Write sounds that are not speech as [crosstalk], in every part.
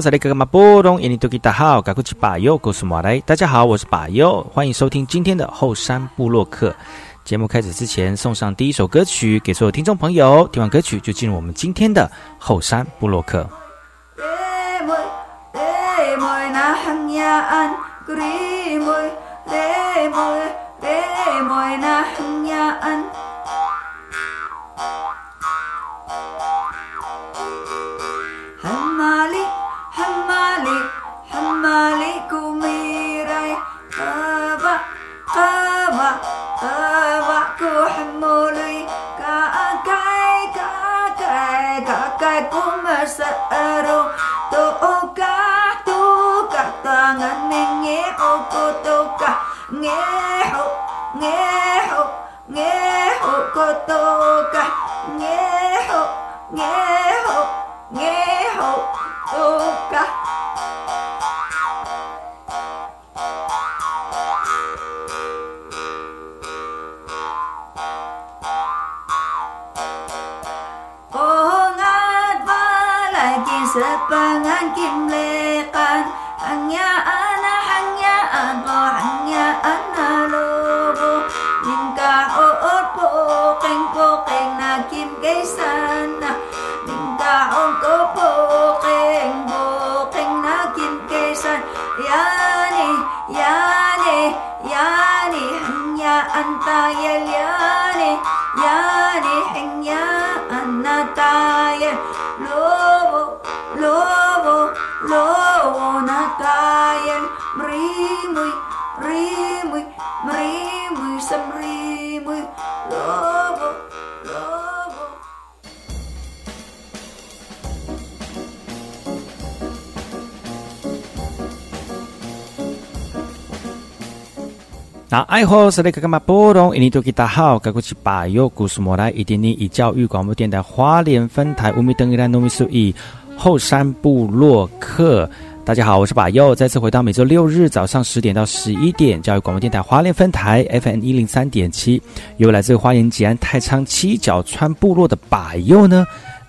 来好，这里哥哥马波东，印尼多吉大好，赶快去把右，告诉马来。大家好，我是把右，欢迎收听今天的后山部落客。节目开始之前，送上第一首歌曲给所有听众朋友。听完歌曲，就进入我们今天的后山部落客。حمالي حمالي كوميراي قابا قابا قابا كو حمولي كاكاي كاكاي كاكاي كومر سأرو توكا توكا tangan nenye okotoka nge tiệm lệ. 那爱好是那个干嘛波动？印尼多吉大好，该过去把右故事莫来，一点点以教育广播电台花莲分台乌米登伊兰糯米苏伊后山部落客。大家好，我是把右，再次回到每周六日早上十点到十一点，教育广播电台花莲分台 FM 一零三点七，由来自花莲吉安太仓七角川部落的把右呢。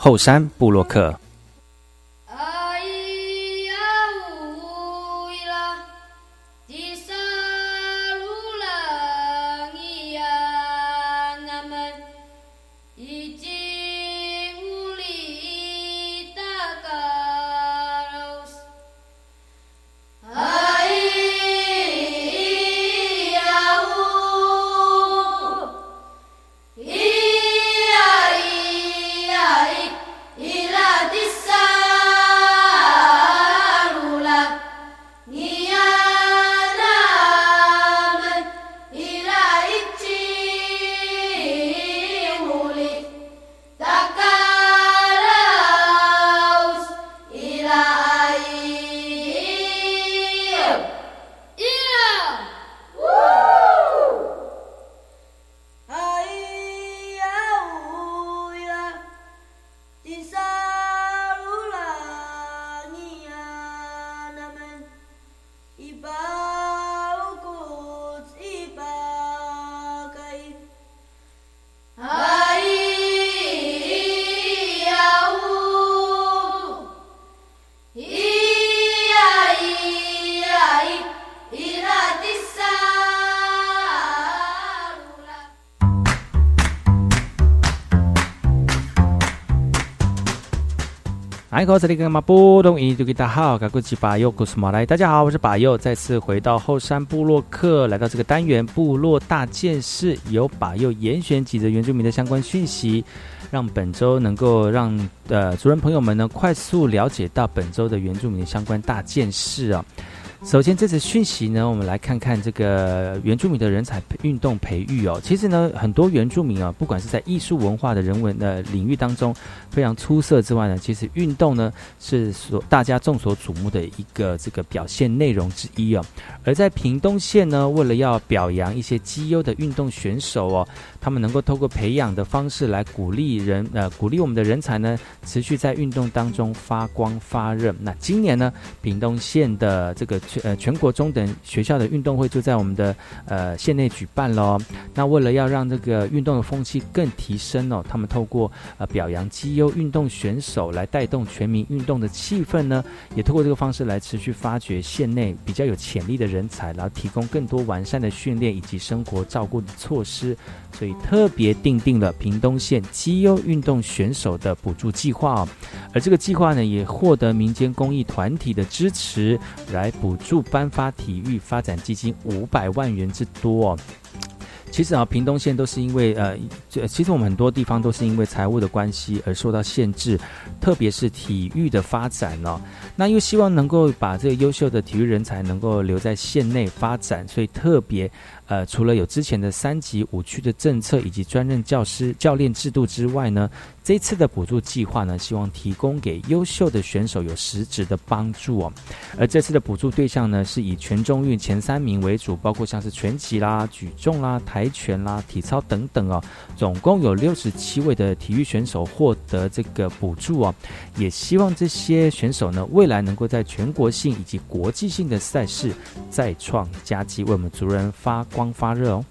后山布洛克。来，各位这里跟马波东印度吉大好，嘎古吉巴尤古斯马来，大家好，我是巴尤，再次回到后山部落客，来到这个单元部落大件事，由巴尤严选几则原住民的相关讯息，让本周能够让呃族人朋友们呢快速了解到本周的原住民相关大件事啊。首先，这次讯息呢，我们来看看这个原住民的人才运动培育哦。其实呢，很多原住民啊，不管是在艺术文化的人文的领域当中非常出色之外呢，其实运动呢是所大家众所瞩目的一个这个表现内容之一哦。而在屏东县呢，为了要表扬一些绩优的运动选手哦，他们能够透过培养的方式来鼓励人呃鼓励我们的人才呢，持续在运动当中发光发热。那今年呢，屏东县的这个。全呃全国中等学校的运动会就在我们的呃县内举办喽。那为了要让这个运动的风气更提升哦，他们透过呃表扬绩优运动选手来带动全民运动的气氛呢，也透过这个方式来持续发掘县内比较有潜力的人才，然后提供更多完善的训练以及生活照顾的措施。所以特别定定了屏东县绩优运动选手的补助计划哦。而这个计划呢，也获得民间公益团体的支持来补。助颁发体育发展基金五百万元之多哦。其实啊，屏东县都是因为呃，其实我们很多地方都是因为财务的关系而受到限制，特别是体育的发展哦。那又希望能够把这个优秀的体育人才能够留在县内发展，所以特别。呃，除了有之前的三级五区的政策以及专任教师教练制度之外呢，这次的补助计划呢，希望提供给优秀的选手有实质的帮助哦。而这次的补助对象呢，是以全中运前三名为主，包括像是拳击啦、举重啦、跆拳啦、体操等等哦。总共有六十七位的体育选手获得这个补助哦。也希望这些选手呢，未来能够在全国性以及国际性的赛事再创佳绩，为我们族人发。光发热哦。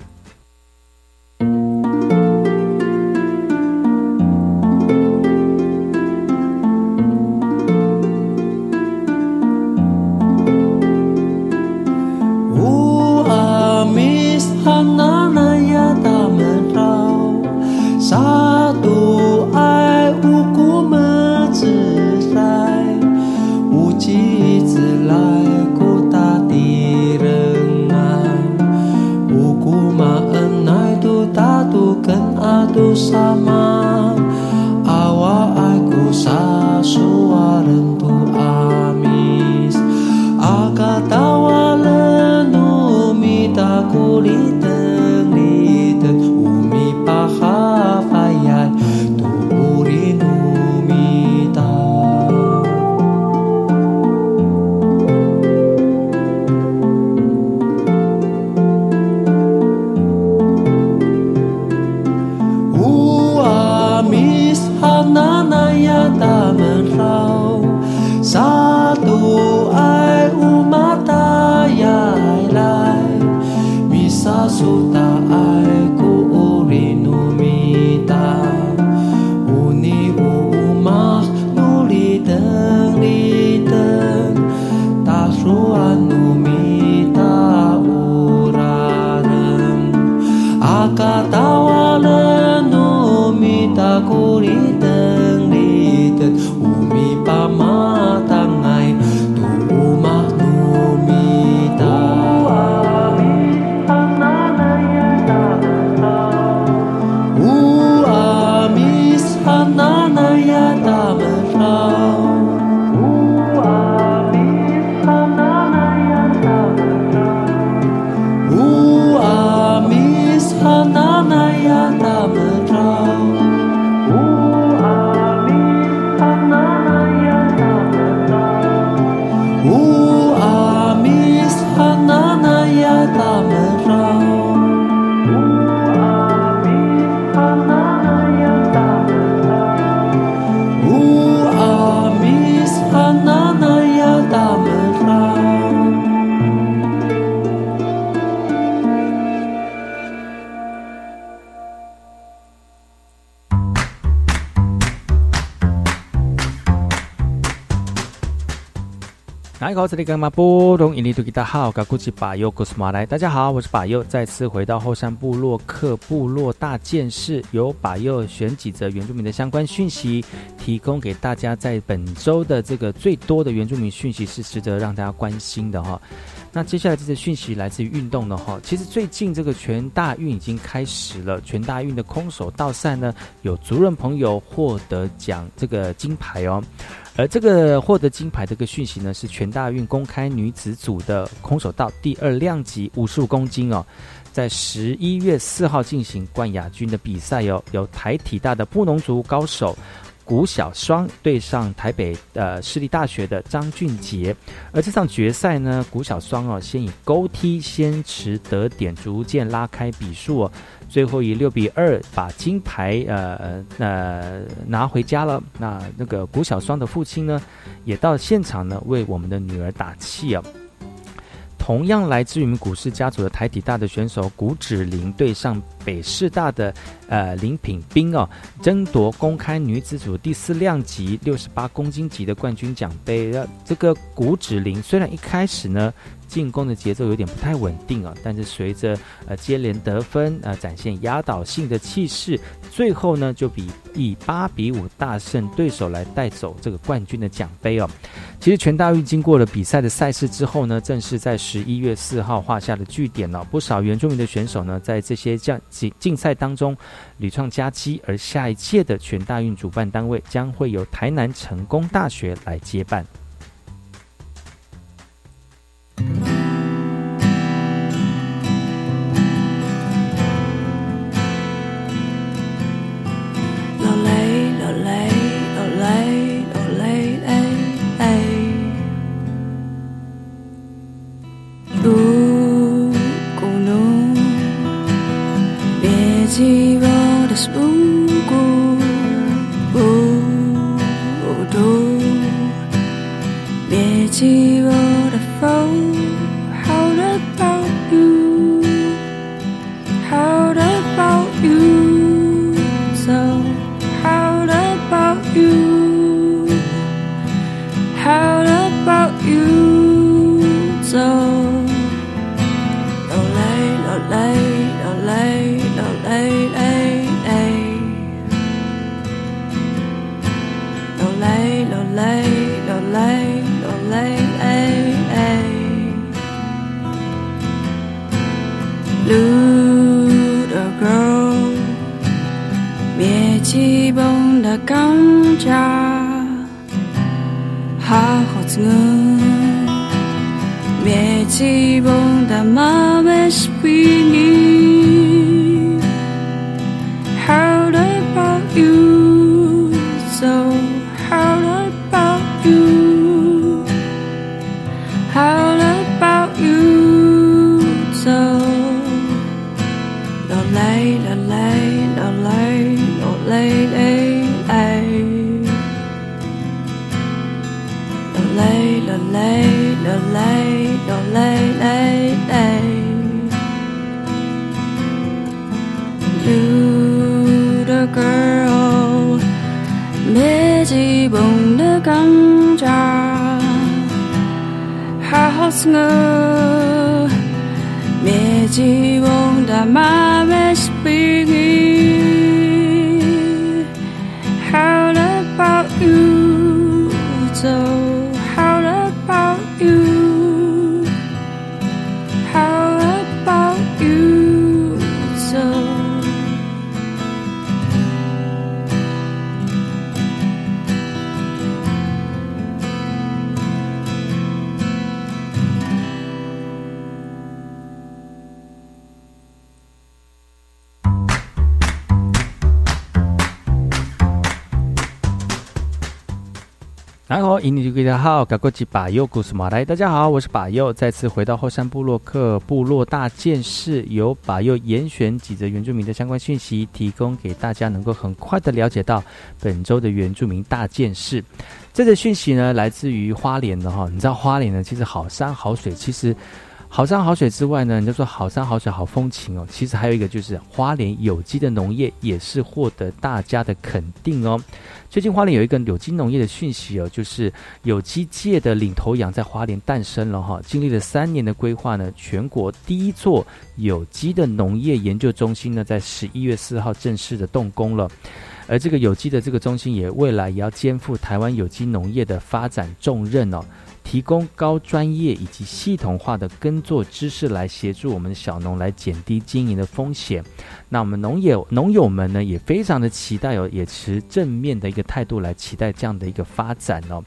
大家好，我是巴尤，再次回到后山部落克部落大件事，由巴尤选几则原住民的相关讯息，提供给大家。在本周的这个最多的原住民讯息是值得让大家关心的哈。那接下来这些讯息来自于运动的哈，其实最近这个全大运已经开始了，全大运的空手道赛呢，有族人朋友获得奖这个金牌哦。而这个获得金牌的个讯息呢，是全大运公开女子组的空手道第二量级五十五公斤哦，在十一月四号进行冠亚军的比赛哦，由台体大的布农族高手古小双对上台北呃市立大学的张俊杰，而这场决赛呢，古小双哦先以勾踢先持得点，逐渐拉开比数哦。最后以六比二把金牌呃呃拿回家了。那那个谷小双的父亲呢，也到现场呢为我们的女儿打气啊。同样来自于我们古氏家族的台体大的选手谷芷玲对上北师大的呃林品斌哦，争夺公开女子组第四量级六十八公斤级的冠军奖杯。这个谷芷玲虽然一开始呢。进攻的节奏有点不太稳定啊，但是随着呃接连得分啊，展现压倒性的气势，最后呢就比以八比五大胜对手来带走这个冠军的奖杯哦。其实全大运经过了比赛的赛事之后呢，正是在十一月四号画下了句点了。不少原住民的选手呢，在这些将竞竞赛当中屡创佳绩，而下一届的全大运主办单位将会由台南成功大学来接办。然好，高国吉巴佑古斯马来，大家好，我是巴佑，再次回到后山部落克部落大件事，由巴佑严选几则原住民的相关讯息，提供给大家，能够很快的了解到本周的原住民大件事。这则讯息呢，来自于花莲的哈，你知道花莲呢，其实好山好水，其实好山好水之外呢，你就说好山好水好风情哦。其实还有一个就是花莲有机的农业也是获得大家的肯定哦。最近花莲有一个有机农业的讯息哦，就是有机界的领头羊在花莲诞生了哈。经历了三年的规划呢，全国第一座有机的农业研究中心呢，在十一月四号正式的动工了。而这个有机的这个中心也未来也要肩负台湾有机农业的发展重任哦。提供高专业以及系统化的耕作知识，来协助我们的小农来减低经营的风险。那我们农友农友们呢，也非常的期待哦，也持正面的一个态度来期待这样的一个发展哦。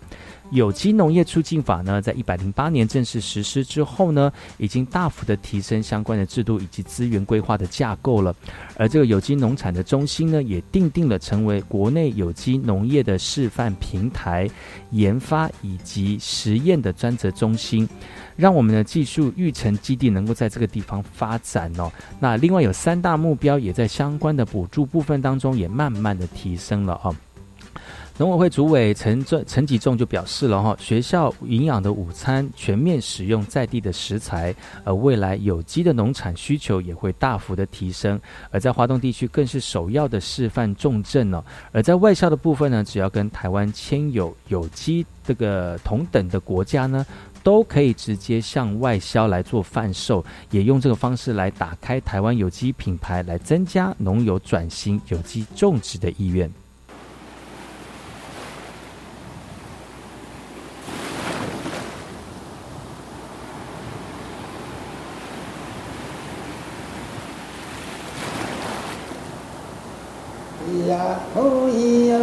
有机农业促进法呢，在一百零八年正式实施之后呢，已经大幅的提升相关的制度以及资源规划的架构了。而这个有机农产的中心呢，也定定了成为国内有机农业的示范平台、研发以及实验的专责中心，让我们的技术育成基地能够在这个地方发展哦。那另外有三大目标，也在相关的补助部分当中也慢慢的提升了哦。农委会主委陈正陈吉仲就表示了哈，学校营养的午餐全面使用在地的食材，而未来有机的农产需求也会大幅的提升，而在华东地区更是首要的示范重镇哦。而在外销的部分呢，只要跟台湾签有有机这个同等的国家呢，都可以直接向外销来做贩售，也用这个方式来打开台湾有机品牌，来增加农友转型有机种植的意愿。呀吼呀，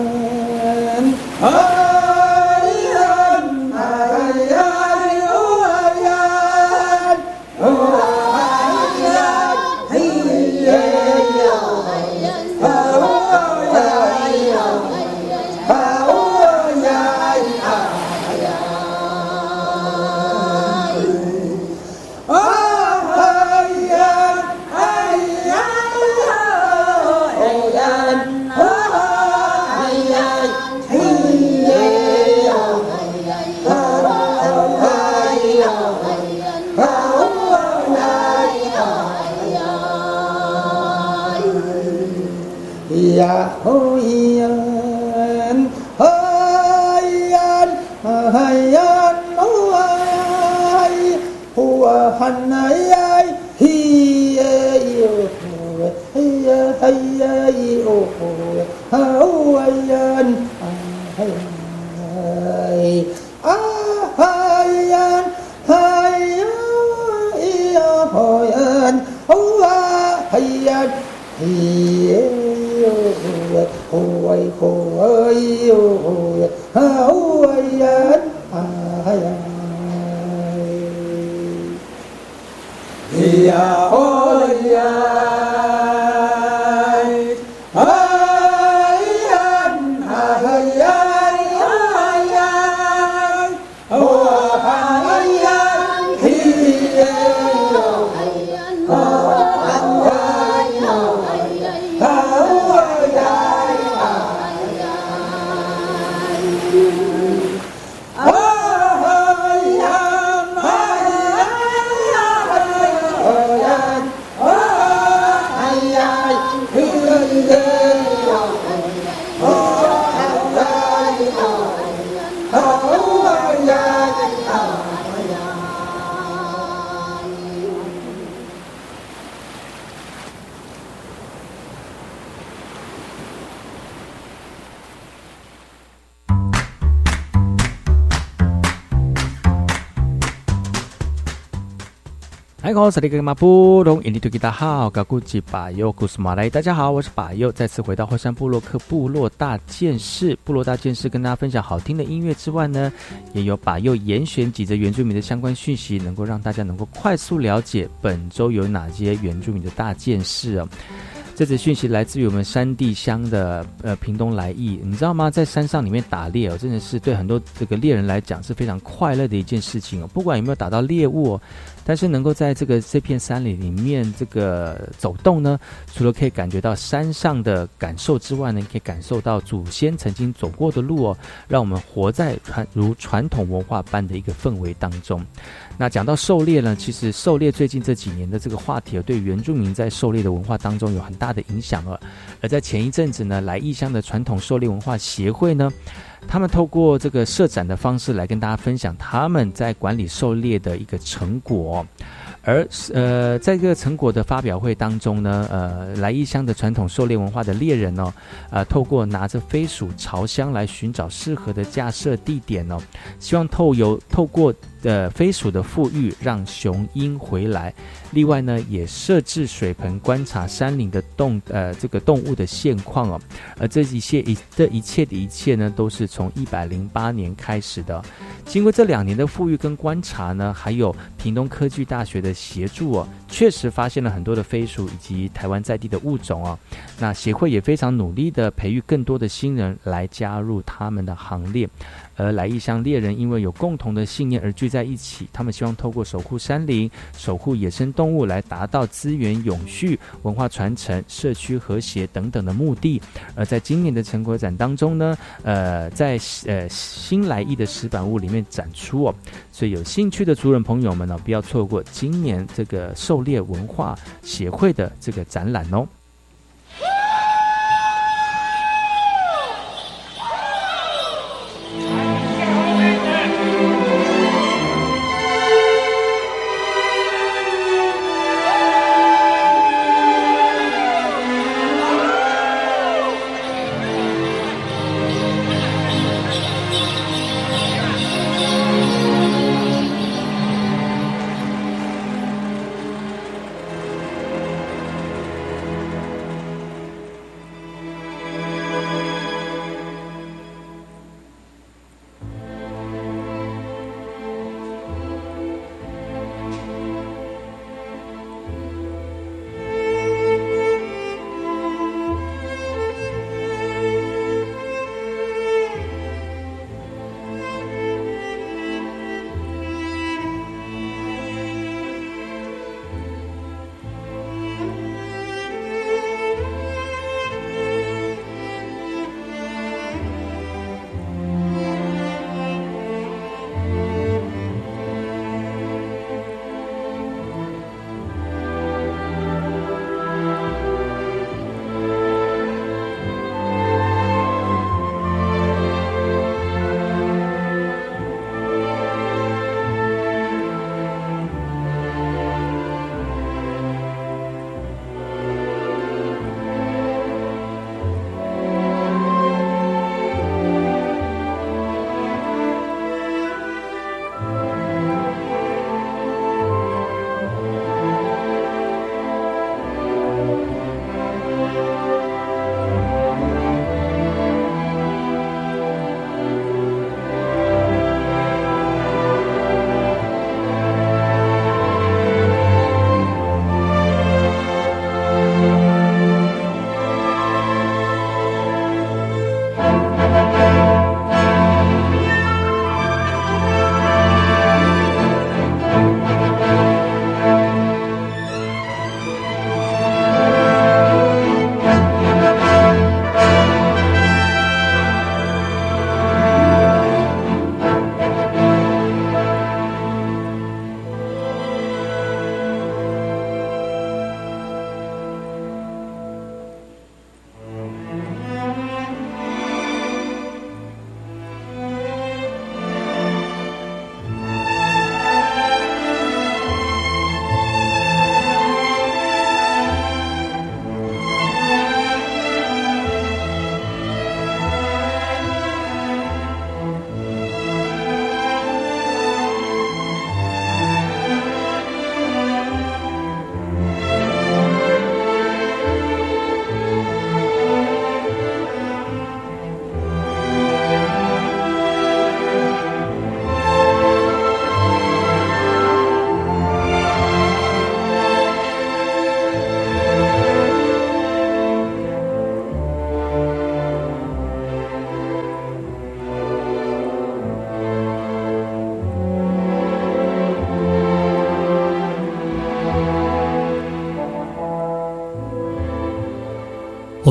大，家好，我是巴佑，再次回到后山部落克部落大件事，部落大件事跟大家分享好听的音乐之外呢，也有巴佑严选几则原住民的相关讯息，能够让大家能够快速了解本周有哪些原住民的大件事哦。这则讯息来自于我们山地乡的呃屏东来意，你知道吗？在山上里面打猎哦，真的是对很多这个猎人来讲是非常快乐的一件事情哦。不管有没有打到猎物，但是能够在这个这片山里里面这个走动呢，除了可以感觉到山上的感受之外呢，可以感受到祖先曾经走过的路哦，让我们活在传如传统文化般的一个氛围当中。那讲到狩猎呢，其实狩猎最近这几年的这个话题啊，对原住民在狩猎的文化当中有很大的影响了。而在前一阵子呢，来异乡的传统狩猎文化协会呢，他们透过这个设展的方式来跟大家分享他们在管理狩猎的一个成果。而呃，在这个成果的发表会当中呢，呃，来异乡的传统狩猎文化的猎人呢，呃，透过拿着飞鼠朝香来寻找适合的架设地点呢，希望透由透过。的飞鼠的富裕让雄鹰回来，另外呢也设置水盆观察山林的动呃这个动物的现况哦，而这一切一这一切的一切呢都是从一百零八年开始的，经过这两年的富裕跟观察呢，还有屏东科技大学的协助哦，确实发现了很多的飞鼠以及台湾在地的物种哦，那协会也非常努力的培育更多的新人来加入他们的行列。而来异乡猎人因为有共同的信念而聚在一起，他们希望透过守护山林、守护野生动物来达到资源永续、文化传承、社区和谐等等的目的。而在今年的成果展当中呢，呃，在呃新来意的石板屋里面展出哦，所以有兴趣的族人朋友们呢，不要错过今年这个狩猎文化协会的这个展览哦。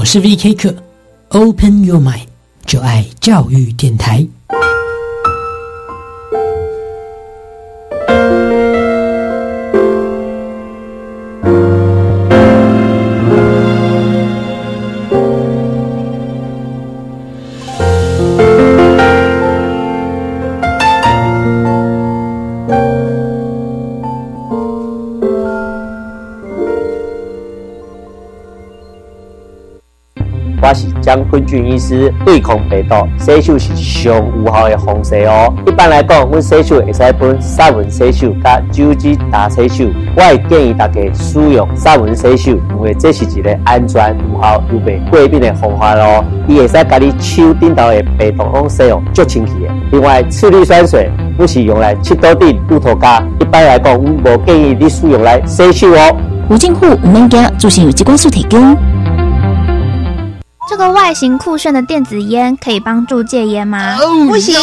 是 V.K. 课，Open Your Mind，就爱教育电台。我是江坤俊医师，对抗病毒，洗手是上有效的方式哦。一般来讲，阮洗手会使分杀蚊洗手甲酒精打洗手。我会建议大家使用杀蚊洗手，因为这是一个安全、有效又袂过敏的方法哦。伊会使甲你手顶头的病毒拢使用足清气的。另外，次氯酸水不是用来切刀顶、露头家。一般来讲，我无建议你使用来洗手哦。无政府唔免惊，助行有机关署提供。这个外形酷炫的电子烟可以帮助戒烟吗？不行，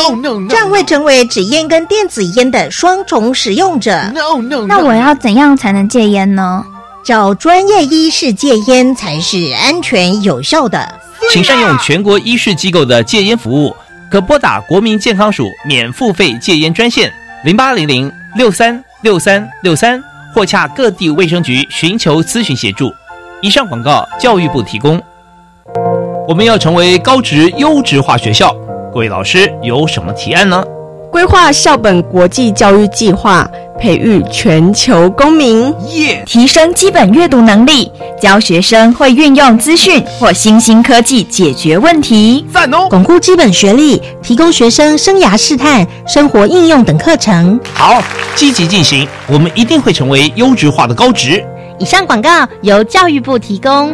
这样会成为纸烟跟电子烟的双重使用者。那我要怎样才能戒烟呢？找专业医师戒烟才是安全有效的。请善用全国医师机构的戒烟服务，可拨打国民健康署免付费戒烟专线零八零零六三六三六三，或洽各地卫生局寻求咨询协助。以上广告，教育部提供。我们要成为高职优质化学校，各位老师有什么提案呢？规划校本国际教育计划，培育全球公民，耶！提升基本阅读能力，教学生会运用资讯或新兴科技解决问题，赞哦！巩固基本学历，提供学生生涯试探、生活应用等课程。好，积极进行，我们一定会成为优质化的高职。以上广告由教育部提供。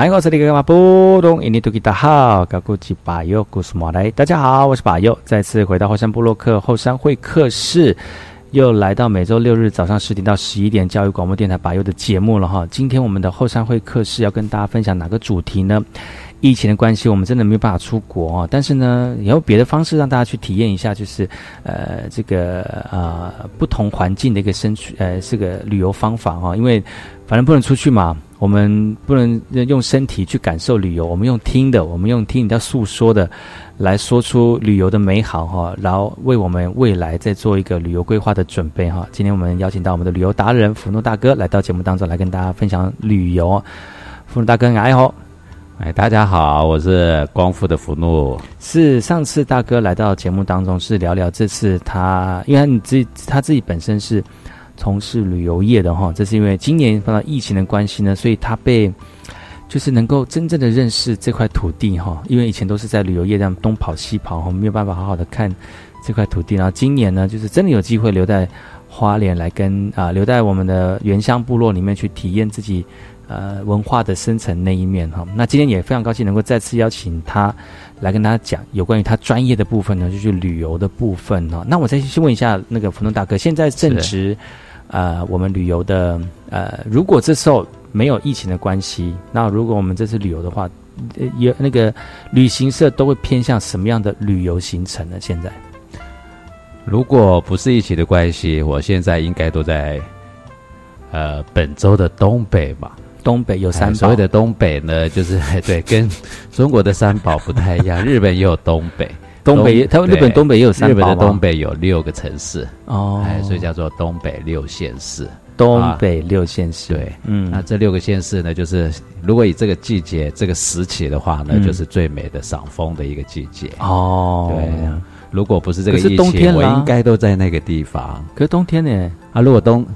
嗨，我是那个马布东，印尼多吉达好，高古吉巴尤，古斯马来，大家好，我是巴尤，再次回到后山部落克后山会客室，又来到每周六日早上十点到十一点教育广播电台巴尤的节目了哈。今天我们的后山会客室要跟大家分享哪个主题呢？疫情的关系，我们真的没有办法出国哦，但是呢，也有别的方式让大家去体验一下，就是呃这个呃不同环境的一个生呃这个旅游方法哈，因为反正不能出去嘛。我们不能用身体去感受旅游，我们用听的，我们用听人家诉说的，来说出旅游的美好哈，然后为我们未来再做一个旅游规划的准备哈。今天我们邀请到我们的旅游达人福诺大哥来到节目当中来跟大家分享旅游。福诺大哥，你好，哎，大家好，我是光复的福诺。是上次大哥来到节目当中是聊聊这次他，因为你自己他自己本身是。从事旅游业的哈，这是因为今年碰到疫情的关系呢，所以他被就是能够真正的认识这块土地哈，因为以前都是在旅游业这样东跑西跑，我们没有办法好好的看这块土地。然后今年呢，就是真的有机会留在花莲来跟啊，留在我们的原乡部落里面去体验自己呃文化的深层那一面哈。那今天也非常高兴能够再次邀请他来跟大家讲有关于他专业的部分呢，就是旅游的部分哈。那我再去问一下那个普通大哥，现在正值。呃，我们旅游的呃，如果这时候没有疫情的关系，那如果我们这次旅游的话，有那个旅行社都会偏向什么样的旅游行程呢？现在，如果不是疫情的关系，我现在应该都在呃本州的东北吧。东北有三宝，所谓的东北呢，就是 [laughs] 对，跟中国的三宝不太一样。[laughs] 日本也有东北，东北，他日本东北也有三宝日本的东北有六个城市哦，哎，所以叫做东北六县市。东北六县市，对，嗯，那这六个县市呢，就是如果以这个季节、这个时期的话呢，就是最美的赏枫的一个季节哦。对，如果不是这个疫情，我应该都在那个地方。可是冬天呢？啊，如果冬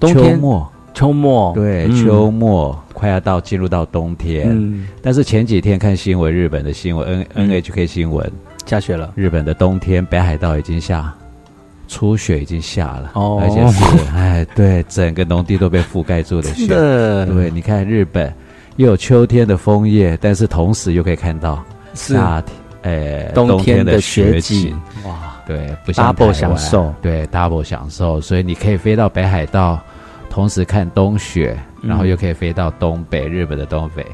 冬天末，秋末，对，秋末快要到进入到冬天，嗯，但是前几天看新闻，日本的新闻 N N H K 新闻下雪了，日本的冬天北海道已经下。初雪已经下了，哦，而且是哎，对，整个农地都被覆盖住的雪。对，你看日本又有秋天的枫叶，但是同时又可以看到夏天，哎，冬天的雪景。哇，对，不像 double 享受，对，double 享受。所以你可以飞到北海道，同时看冬雪，然后又可以飞到东北，日本的东北。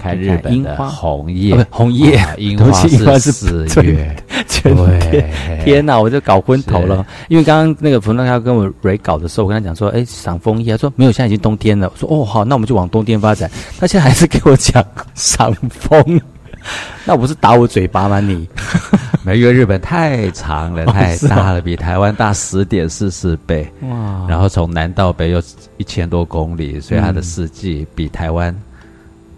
看日本的红叶，红叶，樱 [laughs] 花是四月，对，天哪，我就搞昏头了。因为刚刚那个冯大要跟我 re 稿的时候，我跟他讲说，哎，赏枫叶，他说没有，现在已经冬天了。我说哦，好，那我们就往冬天发展。他现在还是给我讲赏枫，[laughs] 那不是打我嘴巴吗？你，[laughs] 因为日本太长了，[laughs] 太大了，比台湾大十点四四倍。哇，然后从南到北又一千多公里，所以它的四季比台湾。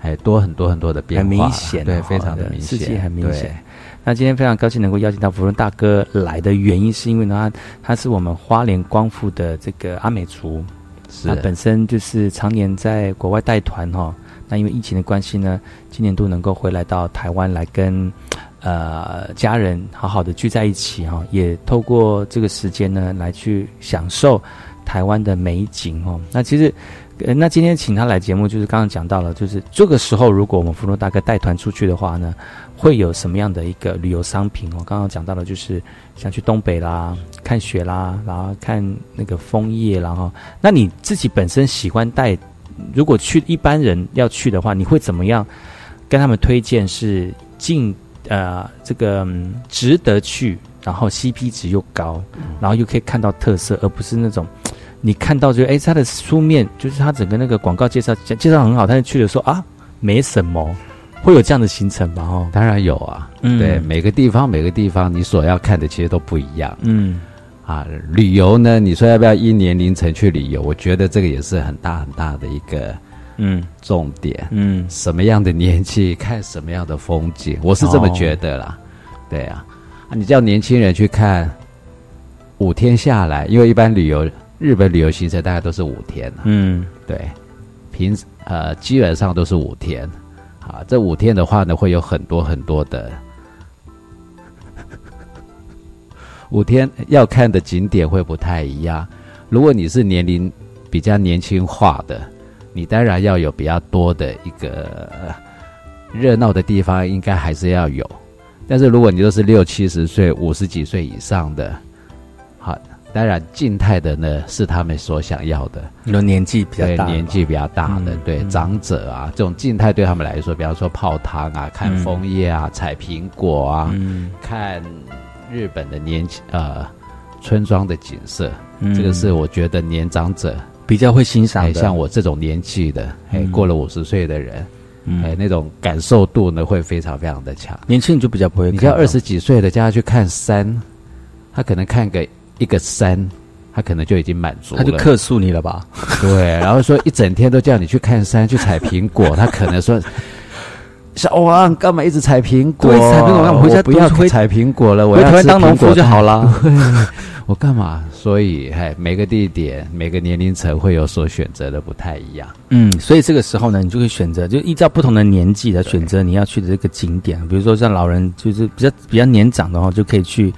还多很多很多的变化，很明显，对，非常的明显，很明显。那今天非常高兴能够邀请到福伦大哥来的原因，是因为呢，他他是我们花莲光复的这个阿美族，是本身就是常年在国外带团哈。那因为疫情的关系呢，今年都能够回来到台湾来跟呃家人好好的聚在一起哈，也透过这个时间呢来去享受台湾的美景哦。那其实。呃，那今天请他来节目，就是刚刚讲到了，就是这个时候，如果我们福禄大哥带团出去的话呢，会有什么样的一个旅游商品？我刚刚讲到了，就是想去东北啦，看雪啦，然后看那个枫叶，然后，那你自己本身喜欢带，如果去一般人要去的话，你会怎么样跟他们推荐？是进呃这个值得去，然后 CP 值又高，然后又可以看到特色，而不是那种。你看到就哎，它的书面就是它整个那个广告介绍介绍很好，但是去的时候啊没什么，会有这样的行程吗？哦，当然有啊，对，每个地方每个地方你所要看的其实都不一样。嗯，啊，旅游呢，你说要不要一年龄层去旅游？我觉得这个也是很大很大的一个嗯重点。嗯，什么样的年纪看什么样的风景，我是这么觉得啦。对啊，你叫年轻人去看五天下来，因为一般旅游。日本旅游行程大概都是五天，嗯，对，平呃基本上都是五天，啊，这五天的话呢，会有很多很多的五天要看的景点会不太一样。如果你是年龄比较年轻化的，你当然要有比较多的一个热闹的地方，应该还是要有。但是如果你都是六七十岁、五十几岁以上的，好。当然，静态的呢是他们所想要的。你说年纪比较大，年纪比较大的，对长者啊，这种静态对他们来说，比方说泡汤啊、看枫叶啊、采苹果啊、看日本的年呃村庄的景色，这个是我觉得年长者比较会欣赏的。像我这种年纪的，哎，过了五十岁的人，哎，那种感受度呢会非常非常的强。年轻人就比较不会。你叫二十几岁的叫他去看山，他可能看个。一个山，他可能就已经满足了，他就克诉你了吧？对，然后说一整天都叫你去看山、去采苹果，他可能说：“小王，干嘛一直采苹果？采苹果干嘛？回家不要采苹果了，我要当农夫就好了。[laughs] 我干嘛？所以，嘿，每个地点、每个年龄层会有所选择的，不太一样。嗯，所以这个时候呢，你就会选择，就依照不同的年纪来选择你要去的这个景点。比如说，像老人，就是比较比较年长的话，就可以去。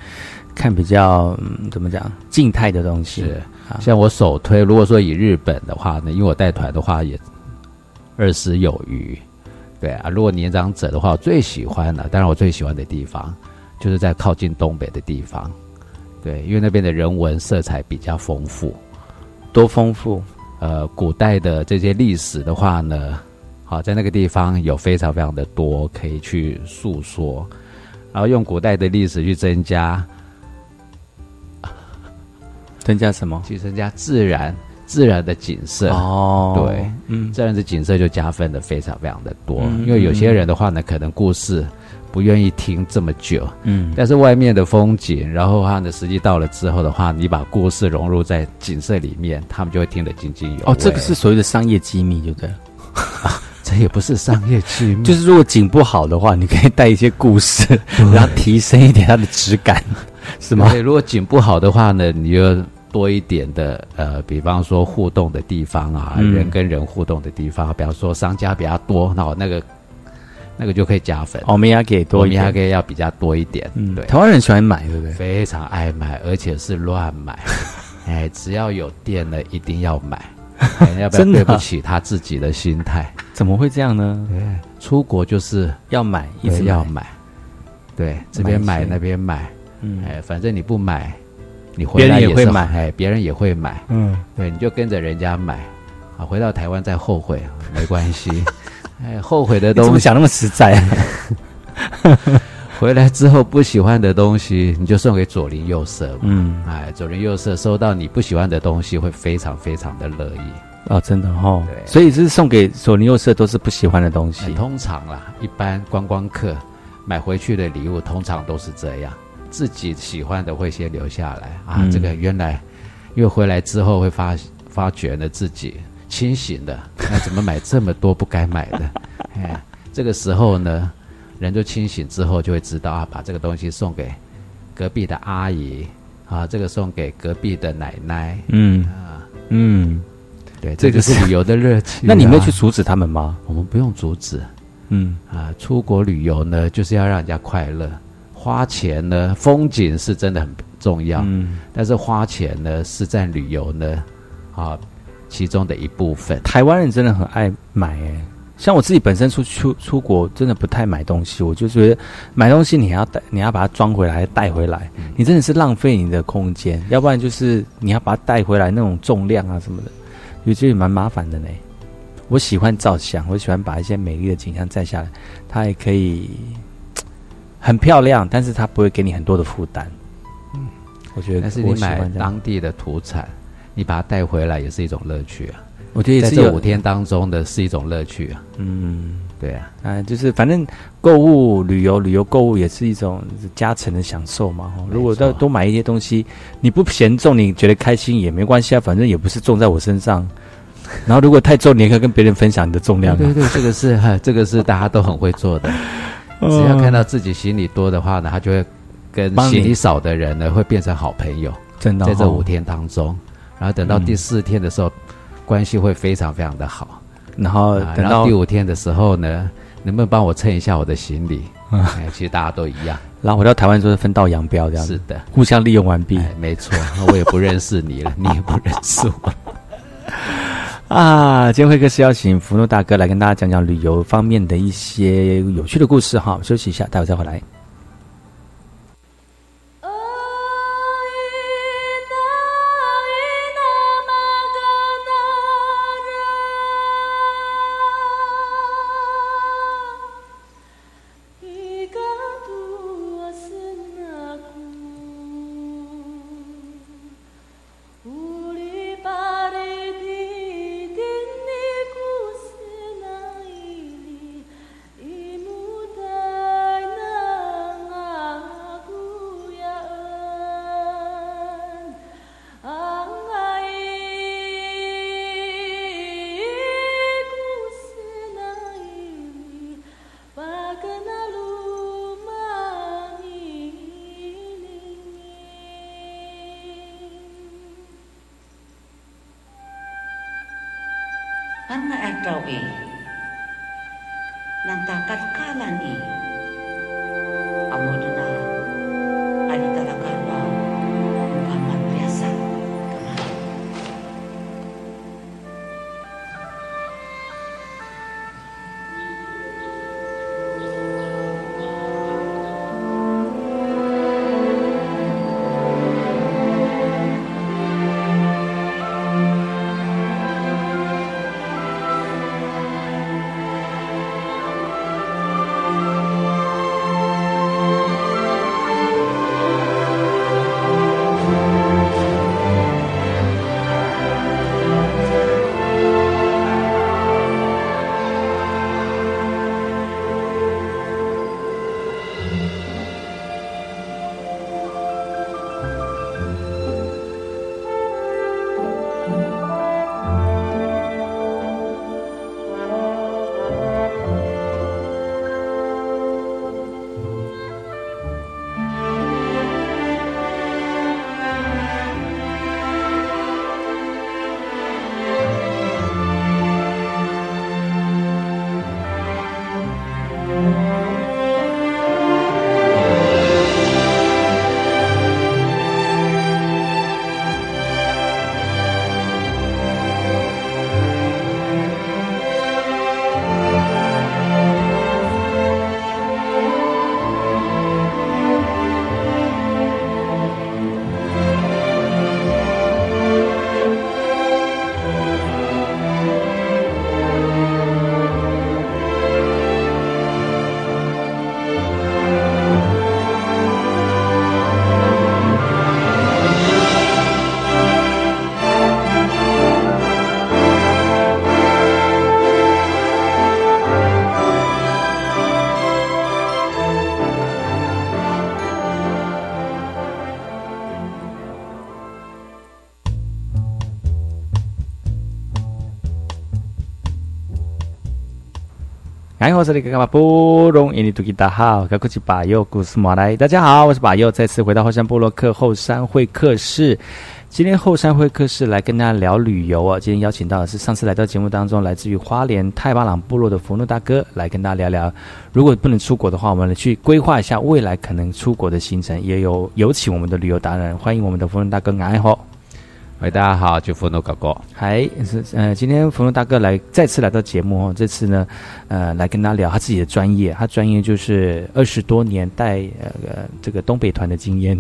看比较怎么讲静态的东西，是像我首推，如果说以日本的话呢，因为我带团的话也二十有余，对啊。如果年长者的话，我最喜欢的，当然我最喜欢的地方就是在靠近东北的地方，对，因为那边的人文色彩比较丰富，多丰富。呃，古代的这些历史的话呢，好在那个地方有非常非常的多可以去诉说，然后用古代的历史去增加。增加什么？去增加自然、自然的景色哦，对，嗯，自然的景色就加分的非常非常的多。因为有些人的话呢，可能故事不愿意听这么久，嗯，但是外面的风景，然后他呢，实际到了之后的话，你把故事融入在景色里面，他们就会听得津津有味。哦，这个是所谓的商业机密，对不对？[laughs] 这也不是商业机密，[laughs] 就是如果景不好的话，你可以带一些故事，然后提升一点它的质感，是吗？对如果景不好的话呢，你就。多一点的呃，比方说互动的地方啊，人跟人互动的地方，比方说商家比较多，那我那个那个就可以加分。我们也给多，我们也给要比较多一点。嗯，对，台湾人喜欢买，对不对？非常爱买，而且是乱买。[laughs] 哎，只要有店了，一定要买。[laughs] 要不要对不起他自己的心态？怎么会这样呢？对，出国就是要买，一直要买。对，这边买那边买。嗯，哎，反正你不买。你回来也会买，哎，别人也会买，嗯，对，你就跟着人家买，啊，回到台湾再后悔 [laughs] 没关系，哎，后悔的东西。怎么想那么实在？[laughs] 回来之后不喜欢的东西，你就送给左邻右舍，嗯，哎，左邻右舍收到你不喜欢的东西，会非常非常的乐意。哦，真的哈，对，所以是送给左邻右舍都是不喜欢的东西，通常啦，一般观光客买回去的礼物通常都是这样。自己喜欢的会先留下来啊！这个原来，因为回来之后会发发觉呢自己清醒的，那怎么买这么多不该买的？[laughs] 哎，这个时候呢，人就清醒之后就会知道啊，把这个东西送给隔壁的阿姨啊，这个送给隔壁的奶奶，嗯啊嗯，对，这个是旅游的热情。那你没有去阻止他们吗？我们不用阻止，嗯啊，出国旅游呢，就是要让人家快乐。花钱呢，风景是真的很重要，嗯，但是花钱呢是在旅游呢，啊，其中的一部分。台湾人真的很爱买，哎，像我自己本身出出出国，真的不太买东西，我就觉得买东西你还要带，你要把它装回来带回来，你真的是浪费你的空间，要不然就是你要把它带回来那种重量啊什么的，我觉得蛮麻烦的呢。我喜欢照相，我喜欢把一些美丽的景象摘下来，它也可以。很漂亮，但是它不会给你很多的负担。嗯，我觉得。但是你买当地的土产，你把它带回来也是一种乐趣啊。我觉得在这五天当中的是一种乐趣啊。嗯，对啊，啊，就是反正购物、旅游、旅游购物也是一种加成的享受嘛。如果再多买一些东西，你不嫌重，你觉得开心也没关系啊。反正也不是重在我身上。[laughs] 然后如果太重，你也可以跟别人分享你的重量。对对，这个是哈，[laughs] 这个是大家都很会做的。[laughs] 只要看到自己行李多的话呢，他就会跟行李少的人呢会变成好朋友。真的，在这五天当中，然后等到第四天的时候，关系会非常非常的好。然后等到第五天的时候呢，能不能帮我称一下我的行李？[laughs] 哎，其实大家都一样。然后回到台湾就是分道扬镳这样。是的，互相利用完毕。没错，我也不认识你了，你也不认识我。啊，今天会客是邀请福诺大哥来跟大家讲讲旅游方面的一些有趣的故事哈。休息一下，待会再回来。哎，我是那个嘛布隆印尼土吉大好，该过去巴佑古斯马来。大家好，我是巴佑，再次回到后山部落克后山会客室。今天后山会客室来跟大家聊旅游啊。今天邀请到的是上次来到节目当中，来自于花莲太巴朗部落的福诺大哥，来跟大家聊聊。如果不能出国的话，我们来去规划一下未来可能出国的行程。也有有请我们的旅游达人，欢迎我们的福诺大哥爱好。喂，大家好，就福诺哥哥。嗨，是呃，今天福诺大哥来再次来到节目哦。这次呢，呃，来跟他聊他自己的专业。他专业就是二十多年带呃这个东北团的经验，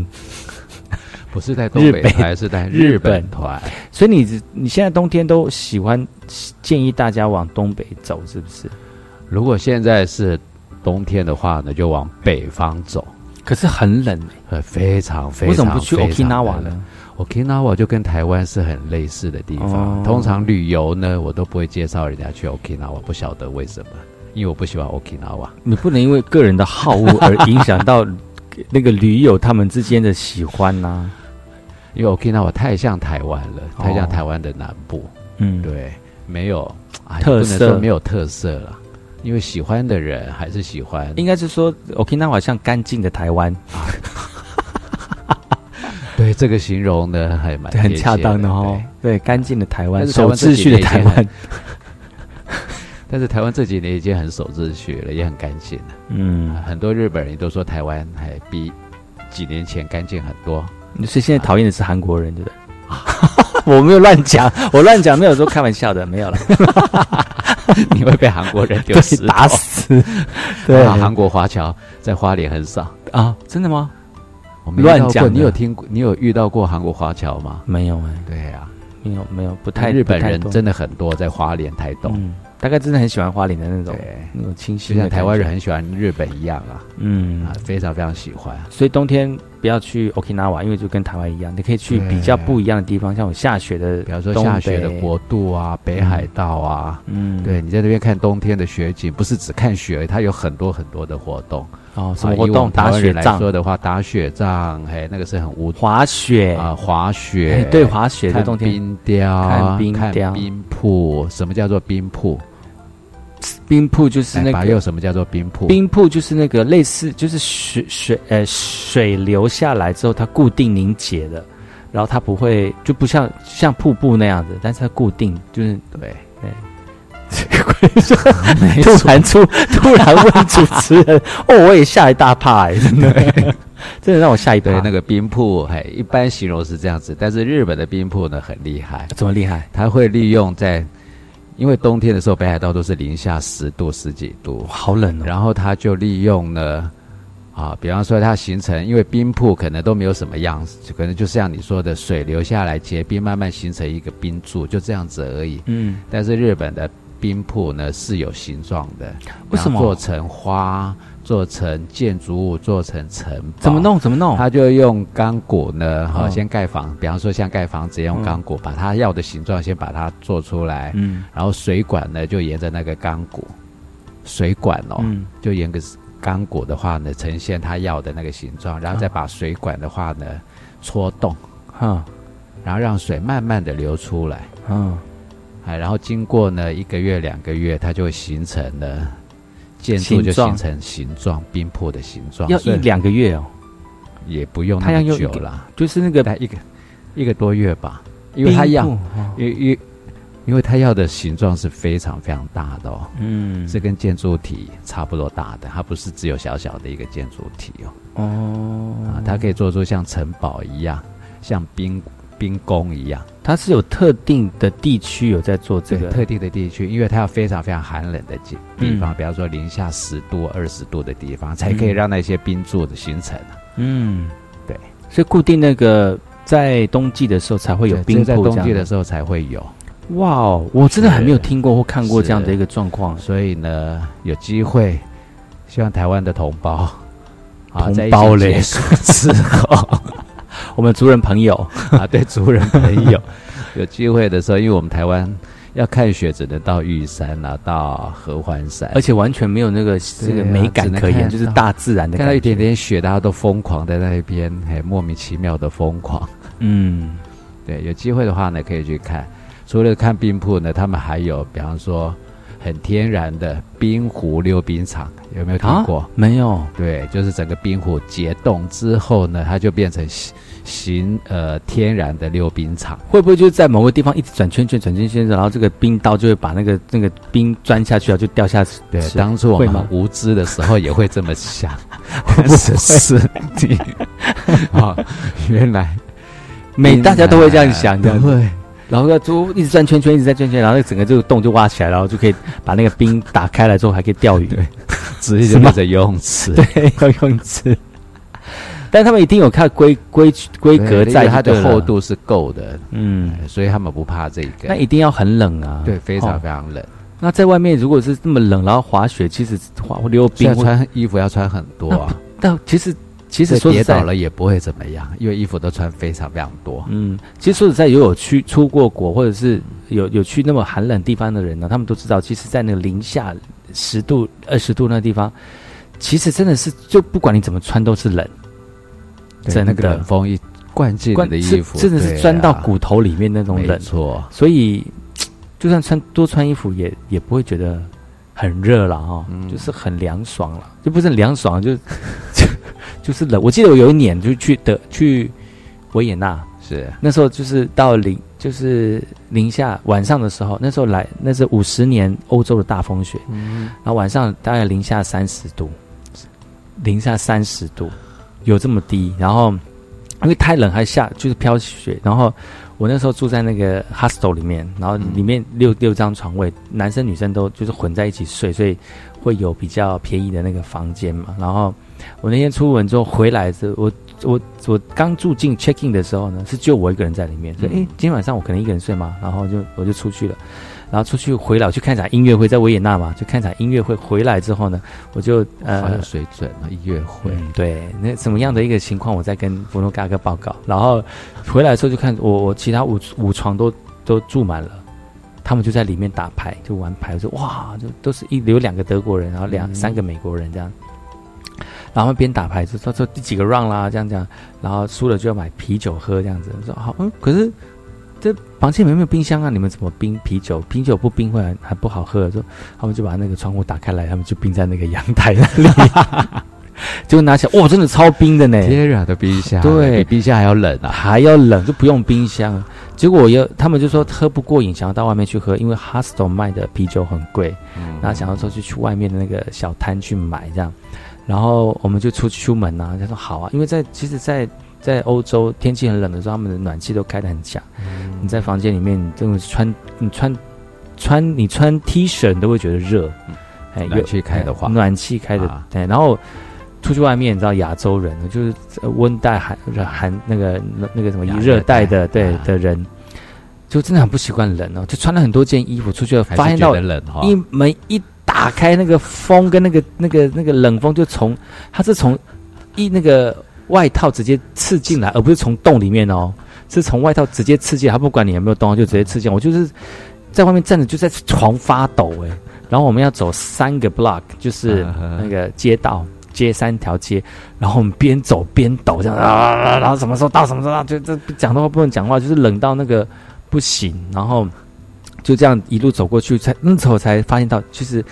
不是在东北团，是在日本团。所以你你现在冬天都喜欢建议大家往东北走，是不是？如果现在是冬天的话呢，就往北方走。可是很冷，呃，非常非常。为什么不去 Okinawa 呢？Okinawa 就跟台湾是很类似的地方。通常旅游呢，我都不会介绍人家去 Okinawa，不晓得为什么，因为我不喜欢 Okinawa。你不能因为个人的好恶而影响到那个驴友他们之间的喜欢呐。因为 Okinawa 太像台湾了，太像台湾的南部。嗯，对，没有特色，没有特色了。因为喜欢的人还是喜欢，应该是说 Okinawa 像干净的台湾。[laughs] 对这个形容呢，还蛮很恰当的哦。对，干净的台湾，守秩序的台湾。[laughs] 但是台湾这几年已经很守秩序了，也很干净了。嗯，很多日本人都说台湾还比几年前干净很多。所以现在讨厌的是韩国人，对不对？[laughs] 我没有乱讲，我乱讲没有说开玩笑的，没有了。[laughs] 你会被韩国人丢死打死。对，韩国华侨在花莲很少啊，真的吗？乱讲！你有听过？你有遇到过韩国华侨吗？没有哎。对呀，没有没有，不太。日本人真的很多，在花莲、台东，大概真的很喜欢花莲的那种那种清新，就像台湾人很喜欢日本一样啊。嗯啊，非常非常喜欢。所以冬天不要去 Okinawa，因为就跟台湾一样，你可以去比较不一样的地方，像有下雪的，比方说下雪的国度啊，北海道啊。嗯，对，你在那边看冬天的雪景，不是只看雪，它有很多很多的活动。哦，什么活动？打雪仗？说的话，打雪仗，嘿，那个是很无滑雪啊，滑雪，对，滑雪的冬天，冰雕，看冰雕，冰瀑。什么叫做冰瀑？冰瀑就是那个。又什么叫做冰瀑？冰瀑就是那个类似，就是水水呃水流下来之后，它固定凝结的，然后它不会就不像像瀑布那样子，但是它固定，就是对对。突然出，突然问主持人：“哦，我也吓一大怕，哎，真的，真的让我吓一对那个冰瀑，哎，一般形容是这样子，但是日本的冰瀑呢很厉害，怎么厉害？它会利用在，因为冬天的时候北海道都是零下十度十几度，好冷哦。然后它就利用了，啊，比方说它形成，因为冰瀑可能都没有什么样子，可能就像你说的，水流下来结冰，慢慢形成一个冰柱，就这样子而已。嗯，但是日本的。冰瀑呢是有形状的，为什么做成花，做成建筑物，做成城堡？怎么弄？怎么弄？他就用钢骨呢，哈，先盖房，比方说像盖房子用钢骨，把他要的形状先把它做出来，嗯，然后水管呢就沿着那个钢骨，水管哦，就沿个钢骨的话呢，呈现他要的那个形状，然后再把水管的话呢戳洞，哈，然后让水慢慢的流出来，嗯。哎，然后经过呢一个月两个月，它就会形成了建筑，就形成形状，冰瀑的形状。要一两个月哦，也不用那么久了，就是那个一个一个多月吧，因为它要，因因因为它要的形状是非常非常大的哦，嗯，是跟建筑体差不多大的，它不是只有小小的一个建筑体哦，哦，啊，它可以做出像城堡一样，像冰。冰宫一样，它是有特定的地区有在做这个特定的地区，因为它要非常非常寒冷的地地方，比方说零下十度、二十度的地方，才可以让那些冰柱的形成。嗯，对，所以固定那个在冬季的时候才会有冰，在冬季的时候才会有。哇哦，我真的还没有听过或看过这样的一个状况，所以呢，有机会希望台湾的同胞啊同胞嘞之后。[laughs] 我们族人朋友 [laughs] 啊，对族人朋友，[laughs] 有机会的时候，因为我们台湾要看雪，只能到玉山啊，到合欢山，而且完全没有那个这个美感可言，就是大自然的。看到一点点雪，大家都疯狂在那一边，还莫名其妙的疯狂。嗯，对，有机会的话呢，可以去看。除了看冰瀑呢，他们还有，比方说很天然的冰湖溜冰场，有没有听过？没有。对，就是整个冰湖结冻之后呢，它就变成形呃天然的溜冰场。会不会就是在某个地方一直转圈圈、转圈圈，然后这个冰刀就会把那个那个冰钻下去啊，就掉下去？对，当初我们无知的时候也会这么想。[laughs] 但 [laughs] 是是你啊，[laughs] 原来每大家都会这样想，这样会。然后就一直转圈圈，一直在转圈，然后整个这个洞就挖起来，然后就可以把那个冰打开了之后，还可以钓鱼，对，[laughs] 直接就变成游泳池，对，[laughs] 游泳池。但他们一定有看规规规格，在它的厚度是够的，嗯，所以他们不怕这个。那一定要很冷啊，对，非常非常冷。那在外面如果是这么冷，然后滑雪，其实滑溜冰，穿衣服要穿很多啊。但其实。其实跌倒了也不会怎么样，因为衣服都穿非常非常多。嗯，其实说实在，有有去出过国，或者是有有去那么寒冷地方的人呢，他们都知道，其实，在那个零下十度、二十度那地方，其实真的是就不管你怎么穿都是冷。在那个冷风一灌进你的衣服，真的是钻到骨头里面那种冷。错，所以就算穿多穿衣服，也也不会觉得很热了哈，就是很凉爽了，就不是很凉爽 [laughs] 就。就是冷，我记得我有一年就去的去维也纳，是。那时候就是到零就是零下晚上的时候，那时候来那是五十年欧洲的大风雪，嗯，然后晚上大概零下三十度，零下三十度有这么低，然后因为太冷还下就是飘雪，然后我那时候住在那个 hostel 里面，然后里面六六张床位，男生女生都就是混在一起睡，所以会有比较便宜的那个房间嘛，然后。我那天出门之后回来时，我我我刚住进 check in 的时候呢，是就我一个人在里面，所以哎，今天晚上我可能一个人睡嘛，然后就我就出去了，然后出去回来我去看场音乐会，在维也纳嘛，就看场音乐会。回来之后呢，我就呃，好有水准啊，音乐会。对，那什么样的一个情况，我再跟弗洛嘎哥报告。然后回来的时候就看我我其他五五床都都住满了，他们就在里面打牌，就玩牌。我说哇，就都是一有两个德国人，然后两三个美国人这样。然后边打牌就说说第几个 round 啦，这样讲，然后输了就要买啤酒喝，这样子。我说好，嗯，可是这房间里面没有冰箱啊，你们怎么冰啤酒？啤酒不冰会还还不好喝。说他们就把那个窗户打开来，他们就冰在那个阳台那里，[laughs] 结果拿起来，哇，真的超冰的呢！天然的冰箱，对，比冰箱还要冷啊，还要冷，就不用冰箱。结果又他们就说喝不过瘾，想要到外面去喝，因为 hostel 卖的啤酒很贵，然后想要说就去外面的那个小摊去买这样。然后我们就出出门呐，他说好啊，因为在其实，在在欧洲天气很冷的时候，他们的暖气都开得很强。你在房间里面，你这种穿你穿穿你穿 T 恤，你都会觉得热。哎，暖气开的话，暖气开的对。然后出去外面，你知道亚洲人就是温带寒寒那个那那个什么热带的对的人，就真的很不习惯冷哦，就穿了很多件衣服出去，发现到一门一。打开那个风跟那个那个那个冷风就从，它是从一那个外套直接刺进来，而不是从洞里面哦，是从外套直接刺进来。他不管你有没有洞，就直接刺进。我就是在外面站着就在床发抖哎。然后我们要走三个 block，就是 [laughs] 那个街道街三条街，然后我们边走边抖这样啊，然后什么时候到什么时候就这讲的话不能讲话，就是冷到那个不行，然后。就这样一路走过去，才那时候才发现到，就是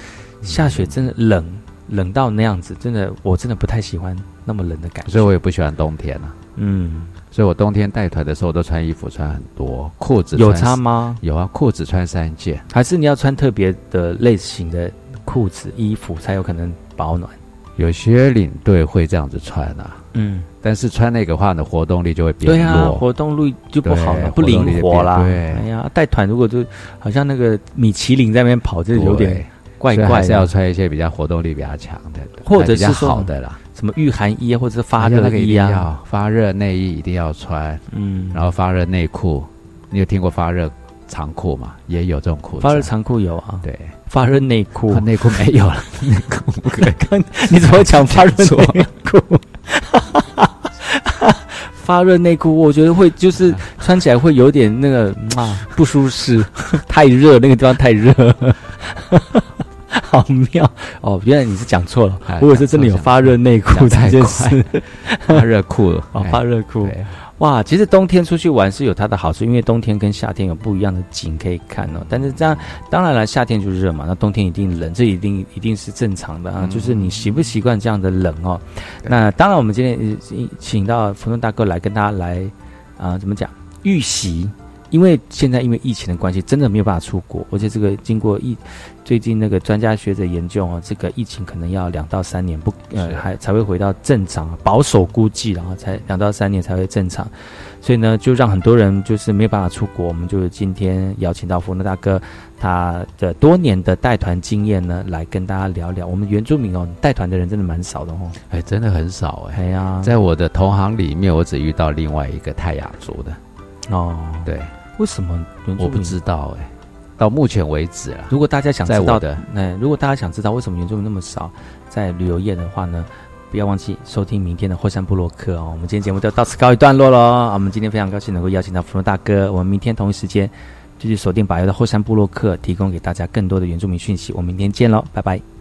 下雪真的冷，冷到那样子，真的我真的不太喜欢那么冷的感觉。所以我也不喜欢冬天啊。嗯，所以我冬天带团的时候都穿衣服穿很多，裤子有差吗？有啊，裤子穿三件，还是你要穿特别的类型的裤子衣服才有可能保暖？有些领队会这样子穿啊。嗯。但是穿那个话呢，活动力就会变弱，对啊，活动力就不好了，不灵活啦。对，哎呀，带团如果就好像那个米其林在那边跑，就有点怪怪。还是要穿一些比较活动力比较强的，或者是好的啦，什么御寒衣啊，或者是发热衣啊，发热内衣一定要穿。嗯，然后发热内裤，你有听过发热长裤吗？也有这种裤子。发热长裤有啊，对，发热内裤，内裤没有了，[laughs] 内裤不可以。你怎么讲发热内裤？[laughs] 发热内裤，我觉得会就是穿起来会有点那个啊不舒适，[laughs] 太热，那个地方太热，[laughs] 好妙哦！原来你是讲错了，我是真的有发热内裤这件事，[laughs] 发热裤哦，发热裤哇，其实冬天出去玩是有它的好处，因为冬天跟夏天有不一样的景可以看哦。但是这样，当然了，夏天就热嘛，那冬天一定冷，这一定一定是正常的啊。就是你习不习惯这样的冷哦？那当然，我们今天请到福东大哥来跟大家来啊，怎么讲预习？因为现在因为疫情的关系，真的没有办法出国，而且这个经过疫最近那个专家学者研究哦，这个疫情可能要两到三年不呃还才会回到正常，保守估计然后才两到三年才会正常，所以呢就让很多人就是没有办法出国。我们就今天邀请到福诺大哥，他的多年的带团经验呢，来跟大家聊聊。我们原住民哦，带团的人真的蛮少的哦，哎，真的很少哎。哎呀，在我的同行里面，我只遇到另外一个泰雅族的哦，对。为什么？我不知道哎，到目前为止啊。如果大家想知道的，那如果大家想知道为什么原住民那么少在旅游业的话呢，不要忘记收听明天的霍山部落客哦。我们今天节目就到此告一段落喽。我们今天非常高兴能够邀请到福禄大哥，我们明天同一时间继续锁定百油的霍山部落客，提供给大家更多的原住民讯息。我们明天见喽，拜拜。